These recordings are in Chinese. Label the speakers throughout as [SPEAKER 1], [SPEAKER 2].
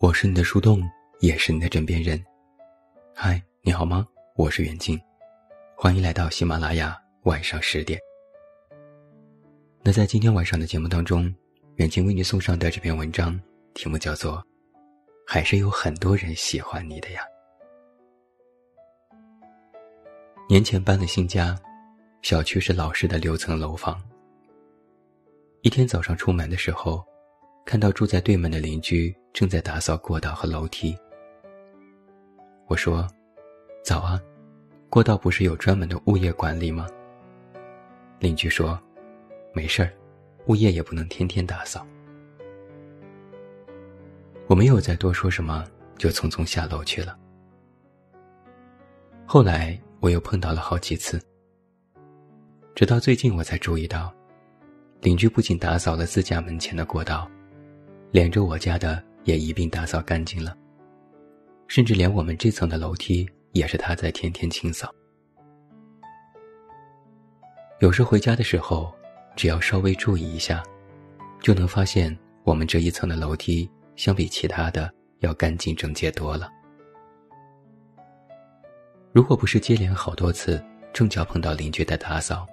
[SPEAKER 1] 我是你的树洞，也是你的枕边人。嗨，你好吗？我是远静，欢迎来到喜马拉雅晚上十点。那在今天晚上的节目当中，远近为你送上的这篇文章，题目叫做《还是有很多人喜欢你的呀》。年前搬了新家，小区是老式的六层楼房。一天早上出门的时候。看到住在对门的邻居正在打扫过道和楼梯，我说：“早啊，过道不是有专门的物业管理吗？”邻居说：“没事儿，物业也不能天天打扫。”我没有再多说什么，就匆匆下楼去了。后来我又碰到了好几次，直到最近我才注意到，邻居不仅打扫了自家门前的过道。连着我家的也一并打扫干净了，甚至连我们这层的楼梯也是他在天天清扫。有时回家的时候，只要稍微注意一下，就能发现我们这一层的楼梯相比其他的要干净整洁多了。如果不是接连好多次正巧碰到邻居在打扫，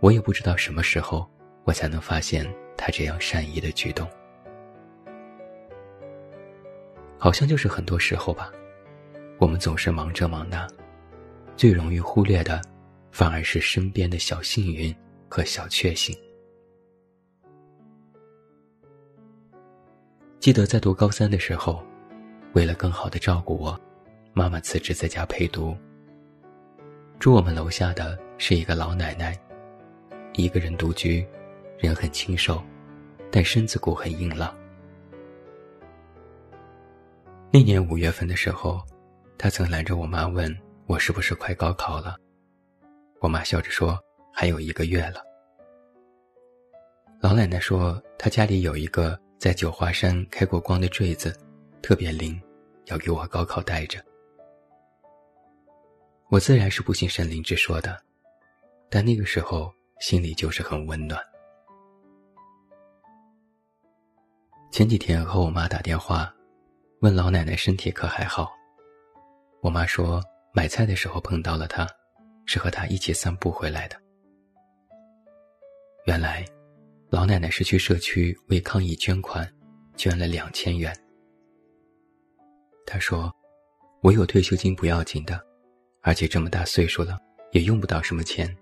[SPEAKER 1] 我也不知道什么时候我才能发现他这样善意的举动。好像就是很多时候吧，我们总是忙这忙那，最容易忽略的，反而是身边的小幸运和小确幸。记得在读高三的时候，为了更好的照顾我，妈妈辞职在家陪读。住我们楼下的是一个老奶奶，一个人独居，人很清瘦，但身子骨很硬朗。那年五月份的时候，他曾拦着我妈问我是不是快高考了。我妈笑着说：“还有一个月了。”老奶奶说：“她家里有一个在九华山开过光的坠子，特别灵，要给我高考带着。”我自然是不信神灵之说的，但那个时候心里就是很温暖。前几天和我妈打电话。问老奶奶身体可还好？我妈说买菜的时候碰到了她，是和她一起散步回来的。原来，老奶奶是去社区为抗疫捐款，捐了两千元。她说：“我有退休金不要紧的，而且这么大岁数了，也用不到什么钱。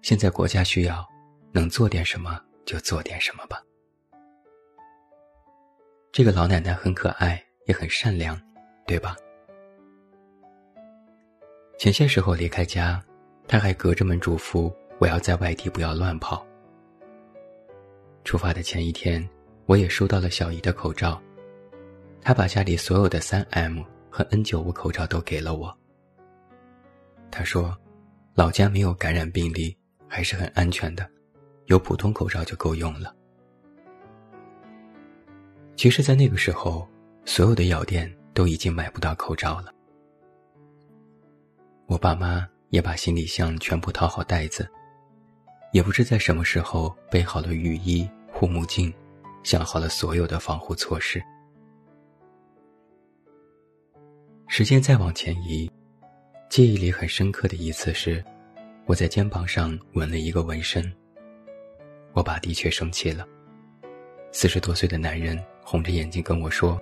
[SPEAKER 1] 现在国家需要，能做点什么就做点什么吧。”这个老奶奶很可爱，也很善良，对吧？前些时候离开家，她还隔着门嘱咐我要在外地不要乱跑。出发的前一天，我也收到了小姨的口罩，她把家里所有的三 M 和 N 九五口罩都给了我。她说，老家没有感染病例，还是很安全的，有普通口罩就够用了。其实，在那个时候，所有的药店都已经买不到口罩了。我爸妈也把行李箱全部套好袋子，也不知在什么时候备好了雨衣、护目镜，想好了所有的防护措施。时间再往前移，记忆里很深刻的一次是，我在肩膀上纹了一个纹身。我爸的确生气了，四十多岁的男人。红着眼睛跟我说：“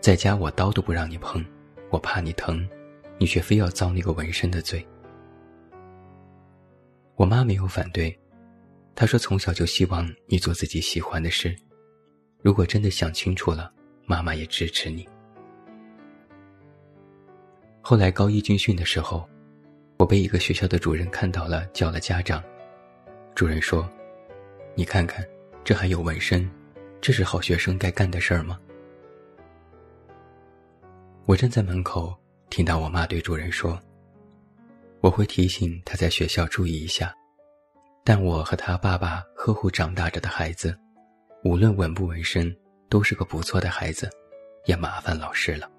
[SPEAKER 1] 在家我刀都不让你碰，我怕你疼，你却非要遭那个纹身的罪。”我妈没有反对，她说：“从小就希望你做自己喜欢的事，如果真的想清楚了，妈妈也支持你。”后来高一军训的时候，我被一个学校的主任看到了，叫了家长。主任说：“你看看，这还有纹身。”这是好学生该干的事儿吗？我站在门口，听到我妈对主人说：“我会提醒他在学校注意一下，但我和他爸爸呵护长大着的孩子，无论纹不纹身，都是个不错的孩子，也麻烦老师了。”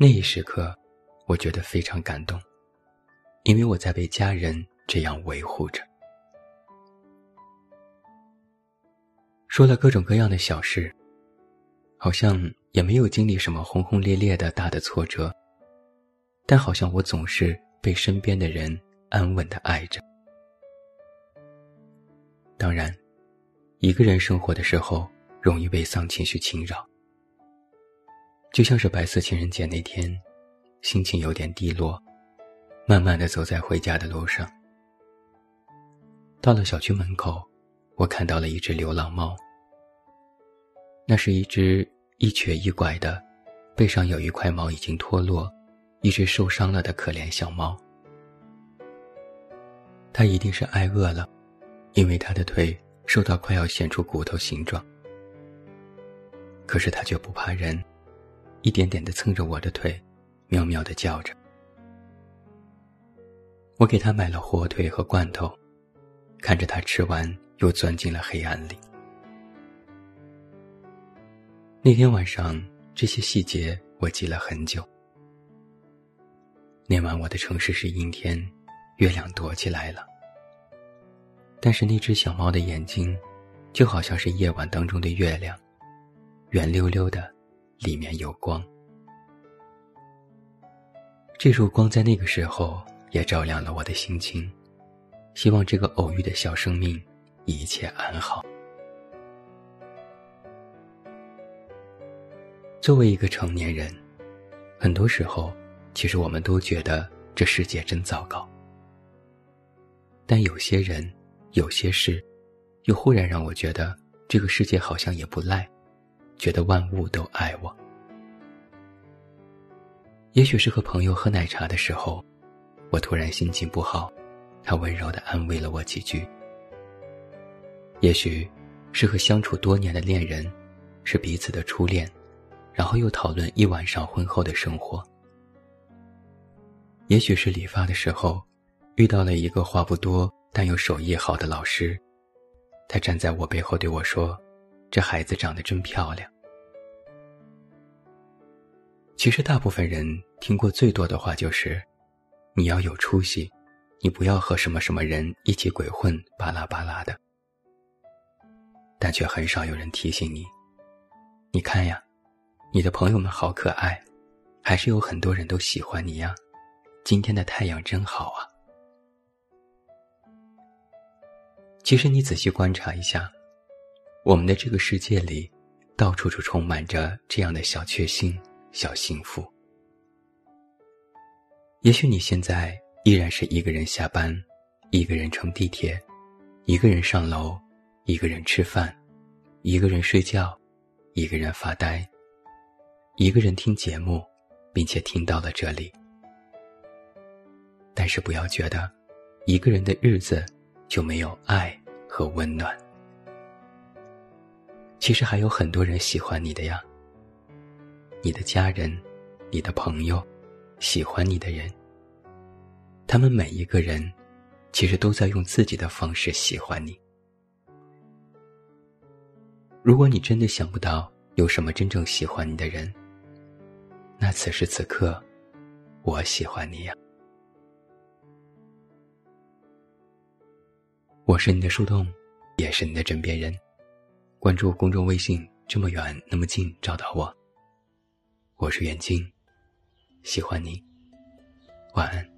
[SPEAKER 1] 那一时刻，我觉得非常感动，因为我在被家人这样维护着。说了各种各样的小事，好像也没有经历什么轰轰烈烈的大的挫折，但好像我总是被身边的人安稳的爱着。当然，一个人生活的时候容易被丧情绪侵扰，就像是白色情人节那天，心情有点低落，慢慢的走在回家的路上，到了小区门口，我看到了一只流浪猫。那是一只一瘸一拐的，背上有一块毛已经脱落，一只受伤了的可怜小猫。它一定是挨饿了，因为它的腿瘦到快要显出骨头形状。可是它却不怕人，一点点的蹭着我的腿，喵喵的叫着。我给它买了火腿和罐头，看着它吃完，又钻进了黑暗里。那天晚上，这些细节我记了很久。那晚我的城市是阴天，月亮躲起来了。但是那只小猫的眼睛，就好像是夜晚当中的月亮，圆溜溜的，里面有光。这束光在那个时候也照亮了我的心情，希望这个偶遇的小生命一切安好。作为一个成年人，很多时候，其实我们都觉得这世界真糟糕。但有些人，有些事，又忽然让我觉得这个世界好像也不赖，觉得万物都爱我。也许是和朋友喝奶茶的时候，我突然心情不好，他温柔的安慰了我几句。也许，是和相处多年的恋人，是彼此的初恋。然后又讨论一晚上婚后的生活。也许是理发的时候，遇到了一个话不多但又手艺好的老师，他站在我背后对我说：“这孩子长得真漂亮。”其实大部分人听过最多的话就是：“你要有出息，你不要和什么什么人一起鬼混，巴拉巴拉的。”但却很少有人提醒你：“你看呀。”你的朋友们好可爱，还是有很多人都喜欢你呀。今天的太阳真好啊。其实你仔细观察一下，我们的这个世界里，到处都充满着这样的小确幸、小幸福。也许你现在依然是一个人下班，一个人乘地铁，一个人上楼，一个人吃饭，一个人睡觉，一个人发呆。一个人听节目，并且听到了这里，但是不要觉得一个人的日子就没有爱和温暖。其实还有很多人喜欢你的呀，你的家人、你的朋友、喜欢你的人，他们每一个人其实都在用自己的方式喜欢你。如果你真的想不到有什么真正喜欢你的人，那此时此刻，我喜欢你呀。我是你的树洞，也是你的枕边人。关注公众微信，这么远那么近，找到我。我是远近，喜欢你，晚安。